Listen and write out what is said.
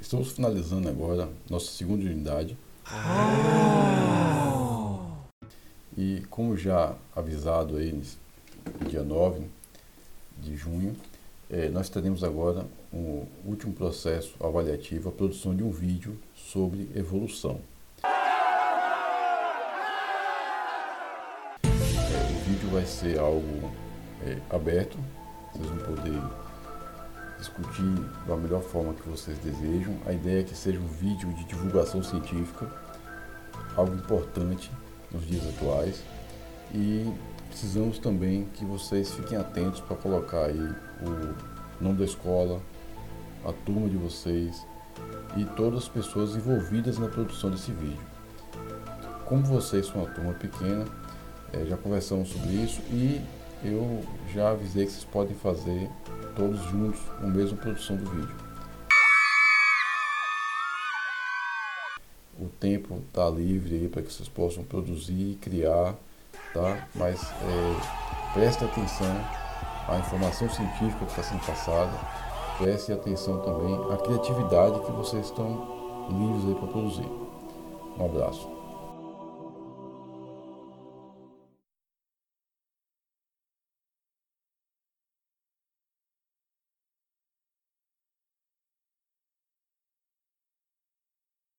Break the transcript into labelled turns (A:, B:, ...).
A: Estamos finalizando agora nossa segunda unidade. E como já avisado aí, dia 9 de junho, eh, nós teremos agora um último processo avaliativo, a produção de um vídeo sobre evolução. Eh, o vídeo vai ser algo eh, aberto, vocês vão poder discutir da melhor forma que vocês desejam. A ideia é que seja um vídeo de divulgação científica, algo importante nos dias atuais. E precisamos também que vocês fiquem atentos para colocar aí o nome da escola, a turma de vocês e todas as pessoas envolvidas na produção desse vídeo. Como vocês são uma turma pequena, é, já conversamos sobre isso e eu já avisei que vocês podem fazer todos juntos a mesma produção do vídeo. O tempo está livre aí para que vocês possam produzir e criar, tá? Mas é, preste atenção à informação científica que está sendo passada, preste atenção também à criatividade que vocês estão livres aí para produzir. Um abraço.